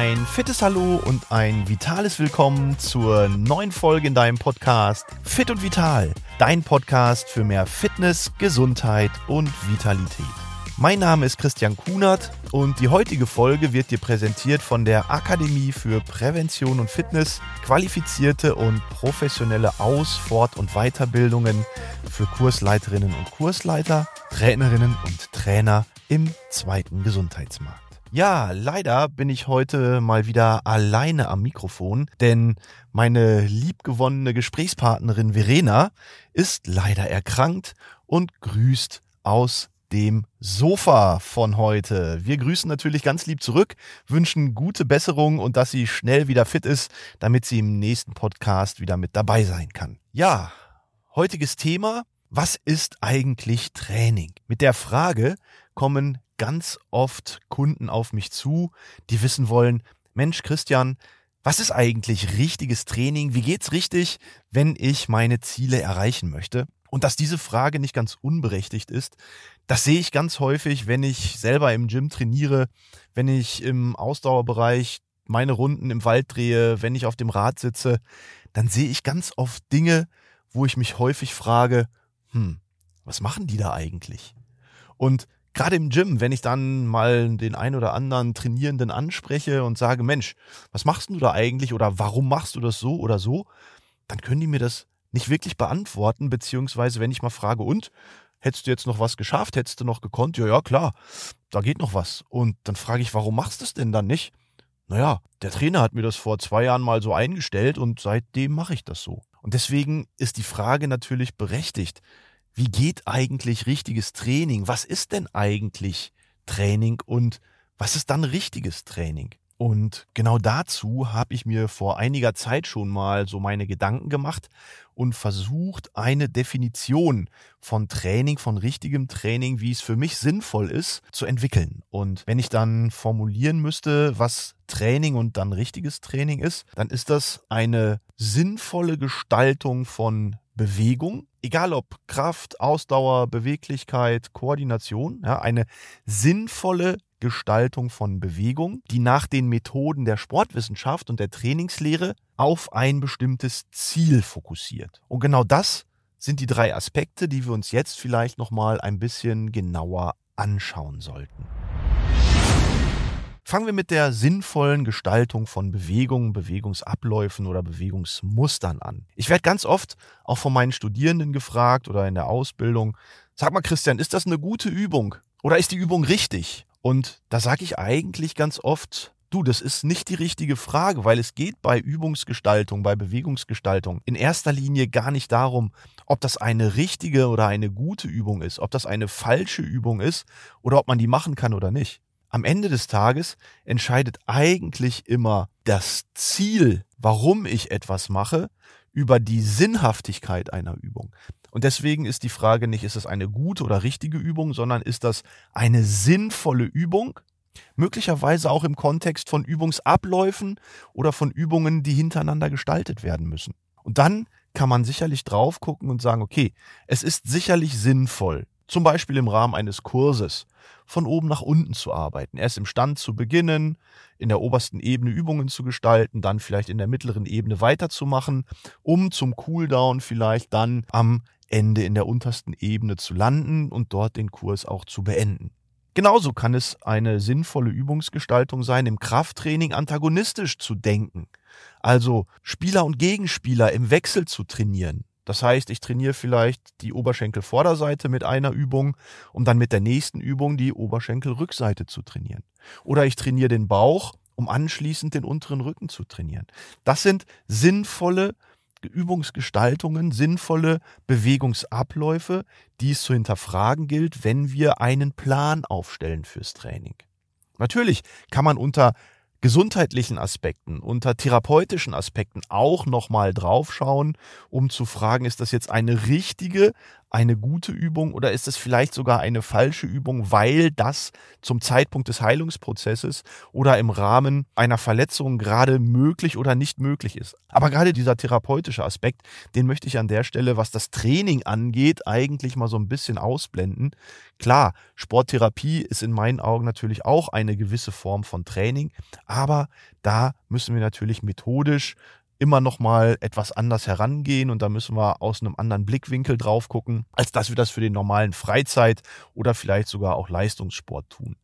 Ein fittes Hallo und ein vitales Willkommen zur neuen Folge in deinem Podcast Fit und Vital, dein Podcast für mehr Fitness, Gesundheit und Vitalität. Mein Name ist Christian Kunert und die heutige Folge wird dir präsentiert von der Akademie für Prävention und Fitness, qualifizierte und professionelle Aus-, Fort- und Weiterbildungen für Kursleiterinnen und Kursleiter, Trainerinnen und Trainer im zweiten Gesundheitsmarkt. Ja, leider bin ich heute mal wieder alleine am Mikrofon, denn meine liebgewonnene Gesprächspartnerin Verena ist leider erkrankt und grüßt aus dem Sofa von heute. Wir grüßen natürlich ganz lieb zurück, wünschen gute Besserung und dass sie schnell wieder fit ist, damit sie im nächsten Podcast wieder mit dabei sein kann. Ja, heutiges Thema, was ist eigentlich Training? Mit der Frage kommen ganz oft Kunden auf mich zu, die wissen wollen, Mensch, Christian, was ist eigentlich richtiges Training? Wie geht's richtig, wenn ich meine Ziele erreichen möchte? Und dass diese Frage nicht ganz unberechtigt ist, das sehe ich ganz häufig, wenn ich selber im Gym trainiere, wenn ich im Ausdauerbereich meine Runden im Wald drehe, wenn ich auf dem Rad sitze, dann sehe ich ganz oft Dinge, wo ich mich häufig frage, hm, was machen die da eigentlich? Und gerade im Gym, wenn ich dann mal den ein oder anderen Trainierenden anspreche und sage, Mensch, was machst du da eigentlich oder warum machst du das so oder so, dann können die mir das nicht wirklich beantworten, beziehungsweise wenn ich mal frage, und, hättest du jetzt noch was geschafft, hättest du noch gekonnt? Ja, ja, klar, da geht noch was. Und dann frage ich, warum machst du es denn dann nicht? Naja, der Trainer hat mir das vor zwei Jahren mal so eingestellt und seitdem mache ich das so. Und deswegen ist die Frage natürlich berechtigt wie geht eigentlich richtiges Training? Was ist denn eigentlich Training und was ist dann richtiges Training? Und genau dazu habe ich mir vor einiger Zeit schon mal so meine Gedanken gemacht und versucht, eine Definition von Training, von richtigem Training, wie es für mich sinnvoll ist, zu entwickeln. Und wenn ich dann formulieren müsste, was Training und dann richtiges Training ist, dann ist das eine sinnvolle Gestaltung von Bewegung, egal ob Kraft, Ausdauer, Beweglichkeit, Koordination, ja, eine sinnvolle Gestaltung von Bewegung, die nach den Methoden der Sportwissenschaft und der Trainingslehre auf ein bestimmtes Ziel fokussiert. Und genau das sind die drei Aspekte, die wir uns jetzt vielleicht noch mal ein bisschen genauer anschauen sollten. Fangen wir mit der sinnvollen Gestaltung von Bewegungen, Bewegungsabläufen oder Bewegungsmustern an. Ich werde ganz oft auch von meinen Studierenden gefragt oder in der Ausbildung, sag mal Christian, ist das eine gute Übung oder ist die Übung richtig? Und da sage ich eigentlich ganz oft, du, das ist nicht die richtige Frage, weil es geht bei Übungsgestaltung, bei Bewegungsgestaltung in erster Linie gar nicht darum, ob das eine richtige oder eine gute Übung ist, ob das eine falsche Übung ist oder ob man die machen kann oder nicht am Ende des Tages entscheidet eigentlich immer das Ziel, warum ich etwas mache, über die Sinnhaftigkeit einer Übung. Und deswegen ist die Frage nicht, ist es eine gute oder richtige Übung, sondern ist das eine sinnvolle Übung? Möglicherweise auch im Kontext von Übungsabläufen oder von Übungen, die hintereinander gestaltet werden müssen. Und dann kann man sicherlich drauf gucken und sagen, okay, es ist sicherlich sinnvoll, zum Beispiel im Rahmen eines Kurses, von oben nach unten zu arbeiten. Erst im Stand zu beginnen, in der obersten Ebene Übungen zu gestalten, dann vielleicht in der mittleren Ebene weiterzumachen, um zum Cooldown vielleicht dann am Ende in der untersten Ebene zu landen und dort den Kurs auch zu beenden. Genauso kann es eine sinnvolle Übungsgestaltung sein, im Krafttraining antagonistisch zu denken. Also Spieler und Gegenspieler im Wechsel zu trainieren. Das heißt, ich trainiere vielleicht die Oberschenkelvorderseite mit einer Übung, um dann mit der nächsten Übung die Oberschenkelrückseite zu trainieren. Oder ich trainiere den Bauch, um anschließend den unteren Rücken zu trainieren. Das sind sinnvolle Übungsgestaltungen, sinnvolle Bewegungsabläufe, die es zu hinterfragen gilt, wenn wir einen Plan aufstellen fürs Training. Natürlich kann man unter gesundheitlichen Aspekten, unter therapeutischen Aspekten auch nochmal draufschauen, um zu fragen, ist das jetzt eine richtige, eine gute Übung oder ist es vielleicht sogar eine falsche Übung, weil das zum Zeitpunkt des Heilungsprozesses oder im Rahmen einer Verletzung gerade möglich oder nicht möglich ist. Aber gerade dieser therapeutische Aspekt, den möchte ich an der Stelle, was das Training angeht, eigentlich mal so ein bisschen ausblenden. Klar, Sporttherapie ist in meinen Augen natürlich auch eine gewisse Form von Training, aber da müssen wir natürlich methodisch immer noch mal etwas anders herangehen und da müssen wir aus einem anderen Blickwinkel drauf gucken, als dass wir das für den normalen Freizeit oder vielleicht sogar auch Leistungssport tun.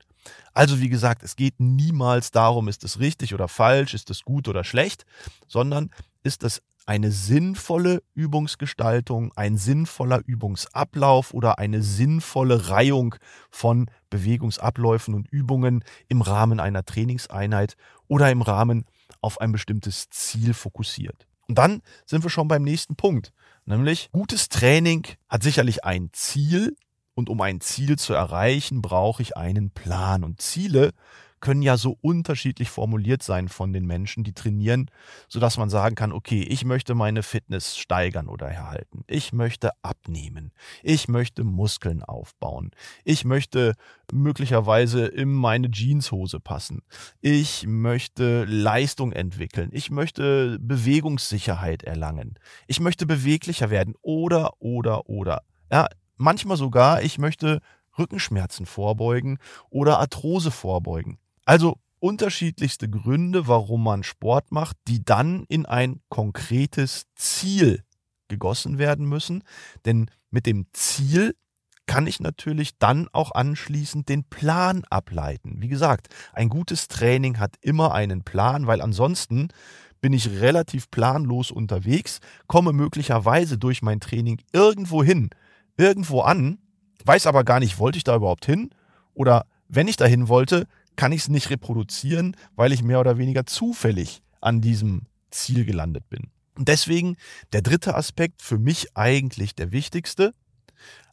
Also wie gesagt, es geht niemals darum, ist es richtig oder falsch, ist es gut oder schlecht, sondern ist es eine sinnvolle Übungsgestaltung, ein sinnvoller Übungsablauf oder eine sinnvolle Reihung von Bewegungsabläufen und Übungen im Rahmen einer Trainingseinheit oder im Rahmen auf ein bestimmtes Ziel fokussiert. Und dann sind wir schon beim nächsten Punkt, nämlich gutes Training hat sicherlich ein Ziel und um ein Ziel zu erreichen, brauche ich einen Plan. Und Ziele können ja so unterschiedlich formuliert sein von den Menschen, die trainieren, sodass man sagen kann, okay, ich möchte meine Fitness steigern oder erhalten. Ich möchte abnehmen. Ich möchte Muskeln aufbauen. Ich möchte möglicherweise in meine Jeanshose passen. Ich möchte Leistung entwickeln. Ich möchte Bewegungssicherheit erlangen. Ich möchte beweglicher werden oder, oder, oder. Ja, manchmal sogar, ich möchte Rückenschmerzen vorbeugen oder Arthrose vorbeugen. Also unterschiedlichste Gründe, warum man Sport macht, die dann in ein konkretes Ziel gegossen werden müssen. Denn mit dem Ziel kann ich natürlich dann auch anschließend den Plan ableiten. Wie gesagt, ein gutes Training hat immer einen Plan, weil ansonsten bin ich relativ planlos unterwegs, komme möglicherweise durch mein Training irgendwo hin, irgendwo an, weiß aber gar nicht, wollte ich da überhaupt hin? Oder wenn ich dahin wollte, kann ich es nicht reproduzieren, weil ich mehr oder weniger zufällig an diesem Ziel gelandet bin. Und deswegen der dritte Aspekt für mich eigentlich der wichtigste.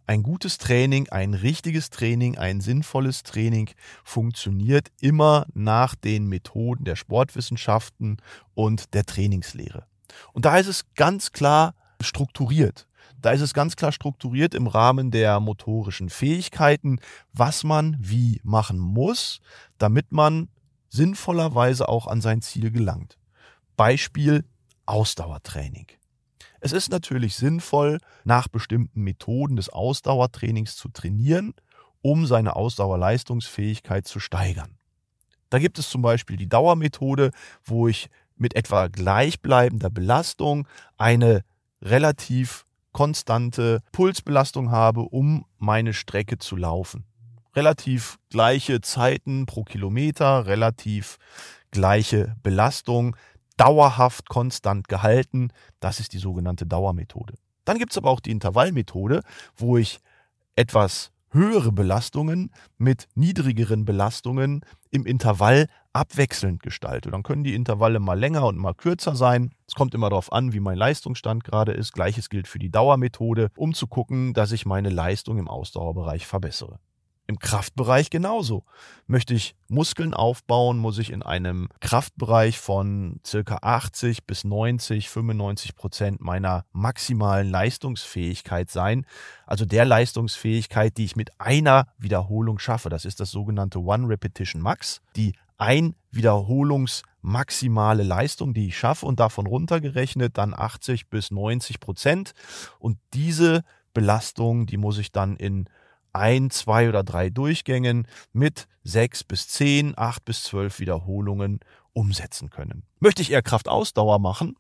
Ein gutes Training, ein richtiges Training, ein sinnvolles Training funktioniert immer nach den Methoden der Sportwissenschaften und der Trainingslehre. Und da ist es ganz klar strukturiert. Da ist es ganz klar strukturiert im Rahmen der motorischen Fähigkeiten, was man wie machen muss, damit man sinnvollerweise auch an sein Ziel gelangt. Beispiel Ausdauertraining. Es ist natürlich sinnvoll, nach bestimmten Methoden des Ausdauertrainings zu trainieren, um seine Ausdauerleistungsfähigkeit zu steigern. Da gibt es zum Beispiel die Dauermethode, wo ich mit etwa gleichbleibender Belastung eine relativ konstante Pulsbelastung habe, um meine Strecke zu laufen. Relativ gleiche Zeiten pro Kilometer, relativ gleiche Belastung, dauerhaft konstant gehalten. Das ist die sogenannte Dauermethode. Dann gibt es aber auch die Intervallmethode, wo ich etwas höhere Belastungen mit niedrigeren Belastungen im Intervall abwechselnd gestalte. Dann können die Intervalle mal länger und mal kürzer sein. Es kommt immer darauf an, wie mein Leistungsstand gerade ist. Gleiches gilt für die Dauermethode, um zu gucken, dass ich meine Leistung im Ausdauerbereich verbessere. Im Kraftbereich genauso. Möchte ich Muskeln aufbauen, muss ich in einem Kraftbereich von circa 80 bis 90, 95 Prozent meiner maximalen Leistungsfähigkeit sein. Also der Leistungsfähigkeit, die ich mit einer Wiederholung schaffe. Das ist das sogenannte One Repetition Max. Die ein Wiederholungsmaximale Leistung, die ich schaffe und davon runtergerechnet dann 80 bis 90 Prozent. Und diese Belastung, die muss ich dann in ein, zwei oder drei Durchgängen mit sechs bis zehn, acht bis zwölf Wiederholungen umsetzen können. Möchte ich eher Kraftausdauer machen,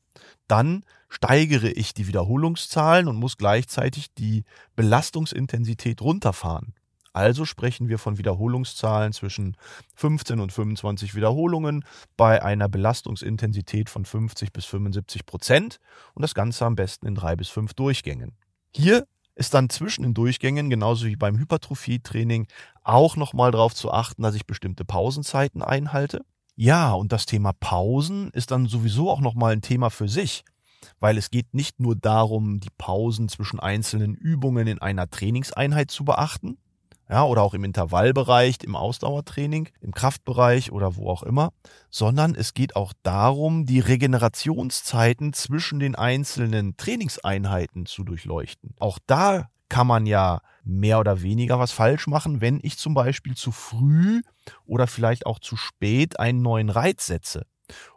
dann steigere ich die Wiederholungszahlen und muss gleichzeitig die Belastungsintensität runterfahren. Also sprechen wir von Wiederholungszahlen zwischen 15 und 25 Wiederholungen bei einer Belastungsintensität von 50 bis 75 Prozent und das Ganze am besten in drei bis fünf Durchgängen. Hier ist dann zwischen den Durchgängen, genauso wie beim Hypertrophie-Training, auch nochmal darauf zu achten, dass ich bestimmte Pausenzeiten einhalte. Ja, und das Thema Pausen ist dann sowieso auch nochmal ein Thema für sich, weil es geht nicht nur darum, die Pausen zwischen einzelnen Übungen in einer Trainingseinheit zu beachten, ja, oder auch im Intervallbereich, im Ausdauertraining, im Kraftbereich oder wo auch immer, sondern es geht auch darum, die Regenerationszeiten zwischen den einzelnen Trainingseinheiten zu durchleuchten. Auch da kann man ja mehr oder weniger was falsch machen, wenn ich zum Beispiel zu früh oder vielleicht auch zu spät einen neuen Reiz setze.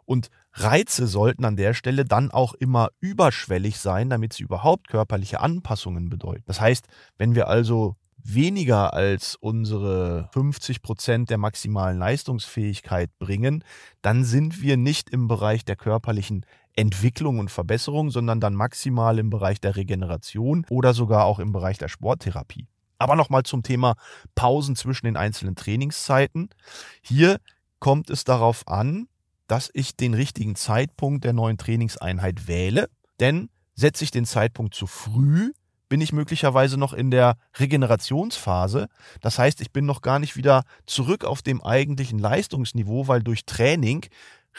Und Reize sollten an der Stelle dann auch immer überschwellig sein, damit sie überhaupt körperliche Anpassungen bedeuten. Das heißt, wenn wir also weniger als unsere 50 Prozent der maximalen Leistungsfähigkeit bringen, dann sind wir nicht im Bereich der körperlichen Entwicklung und Verbesserung, sondern dann maximal im Bereich der Regeneration oder sogar auch im Bereich der Sporttherapie. Aber nochmal zum Thema Pausen zwischen den einzelnen Trainingszeiten. Hier kommt es darauf an, dass ich den richtigen Zeitpunkt der neuen Trainingseinheit wähle, denn setze ich den Zeitpunkt zu früh, bin ich möglicherweise noch in der Regenerationsphase. Das heißt, ich bin noch gar nicht wieder zurück auf dem eigentlichen Leistungsniveau, weil durch Training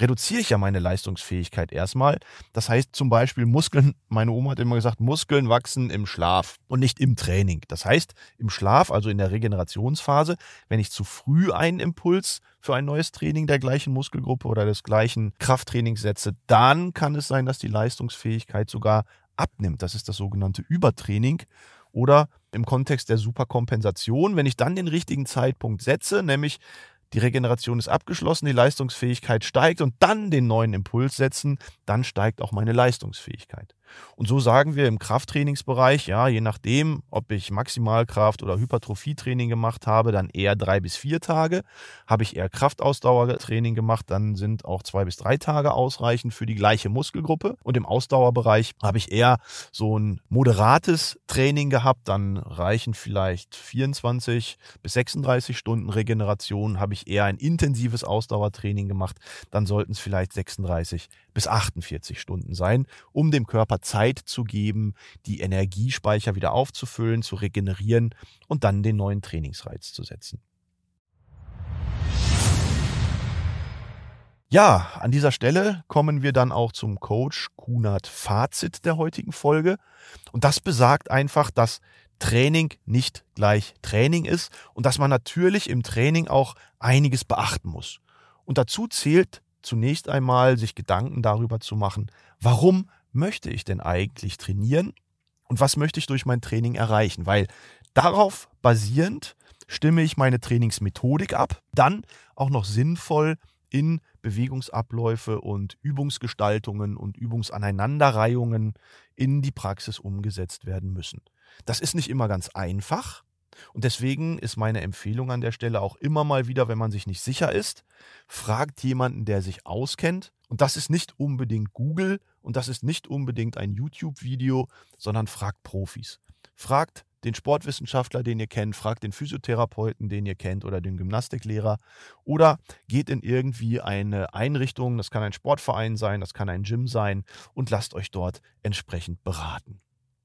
reduziere ich ja meine Leistungsfähigkeit erstmal. Das heißt zum Beispiel Muskeln, meine Oma hat immer gesagt, Muskeln wachsen im Schlaf und nicht im Training. Das heißt, im Schlaf, also in der Regenerationsphase, wenn ich zu früh einen Impuls für ein neues Training der gleichen Muskelgruppe oder des gleichen Krafttrainings setze, dann kann es sein, dass die Leistungsfähigkeit sogar abnimmt. Das ist das sogenannte Übertraining. Oder im Kontext der Superkompensation, wenn ich dann den richtigen Zeitpunkt setze, nämlich die Regeneration ist abgeschlossen, die Leistungsfähigkeit steigt und dann den neuen Impuls setzen, dann steigt auch meine Leistungsfähigkeit. Und so sagen wir im Krafttrainingsbereich, ja, je nachdem, ob ich Maximalkraft oder Hypertrophietraining gemacht habe, dann eher drei bis vier Tage. Habe ich eher Kraftausdauertraining gemacht, dann sind auch zwei bis drei Tage ausreichend für die gleiche Muskelgruppe. Und im Ausdauerbereich habe ich eher so ein moderates Training gehabt, dann reichen vielleicht 24 bis 36 Stunden Regeneration. Habe ich eher ein intensives Ausdauertraining gemacht, dann sollten es vielleicht 36 bis 48 Stunden sein, um dem Körper Zeit zu geben, die Energiespeicher wieder aufzufüllen, zu regenerieren und dann den neuen Trainingsreiz zu setzen. Ja, an dieser Stelle kommen wir dann auch zum Coach Kunert Fazit der heutigen Folge. Und das besagt einfach, dass Training nicht gleich Training ist und dass man natürlich im Training auch einiges beachten muss. Und dazu zählt zunächst einmal, sich Gedanken darüber zu machen, warum möchte ich denn eigentlich trainieren und was möchte ich durch mein Training erreichen? Weil darauf basierend stimme ich meine Trainingsmethodik ab, dann auch noch sinnvoll in Bewegungsabläufe und Übungsgestaltungen und Übungsaneinanderreihungen in die Praxis umgesetzt werden müssen. Das ist nicht immer ganz einfach, und deswegen ist meine Empfehlung an der Stelle auch immer mal wieder, wenn man sich nicht sicher ist, fragt jemanden, der sich auskennt. Und das ist nicht unbedingt Google und das ist nicht unbedingt ein YouTube-Video, sondern fragt Profis. Fragt den Sportwissenschaftler, den ihr kennt, fragt den Physiotherapeuten, den ihr kennt oder den Gymnastiklehrer oder geht in irgendwie eine Einrichtung, das kann ein Sportverein sein, das kann ein Gym sein und lasst euch dort entsprechend beraten.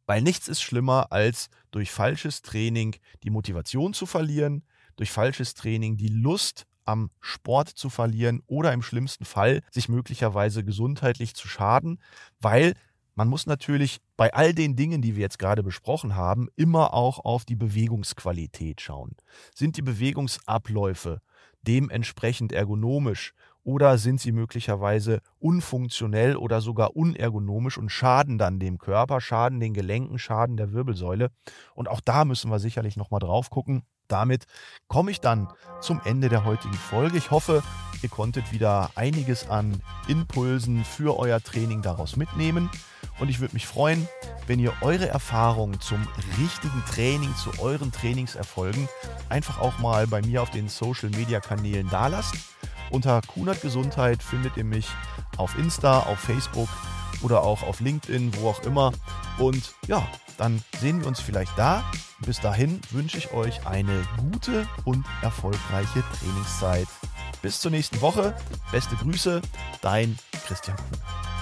Weil nichts ist schlimmer, als durch falsches Training die Motivation zu verlieren, durch falsches Training die Lust am Sport zu verlieren oder im schlimmsten Fall sich möglicherweise gesundheitlich zu schaden, weil man muss natürlich bei all den Dingen, die wir jetzt gerade besprochen haben, immer auch auf die Bewegungsqualität schauen. Sind die Bewegungsabläufe dementsprechend ergonomisch oder sind sie möglicherweise unfunktionell oder sogar unergonomisch und schaden dann dem Körper, schaden den Gelenken, schaden der Wirbelsäule. Und auch da müssen wir sicherlich nochmal drauf gucken. Damit komme ich dann zum Ende der heutigen Folge. Ich hoffe, ihr konntet wieder einiges an Impulsen für euer Training daraus mitnehmen. Und ich würde mich freuen, wenn ihr eure Erfahrungen zum richtigen Training, zu euren Trainingserfolgen einfach auch mal bei mir auf den Social-Media-Kanälen dalasst. Unter Kunert Gesundheit findet ihr mich auf Insta, auf Facebook oder auch auf LinkedIn, wo auch immer. Und ja, dann sehen wir uns vielleicht da. Bis dahin wünsche ich euch eine gute und erfolgreiche Trainingszeit. Bis zur nächsten Woche. Beste Grüße, dein Christian Kuhn.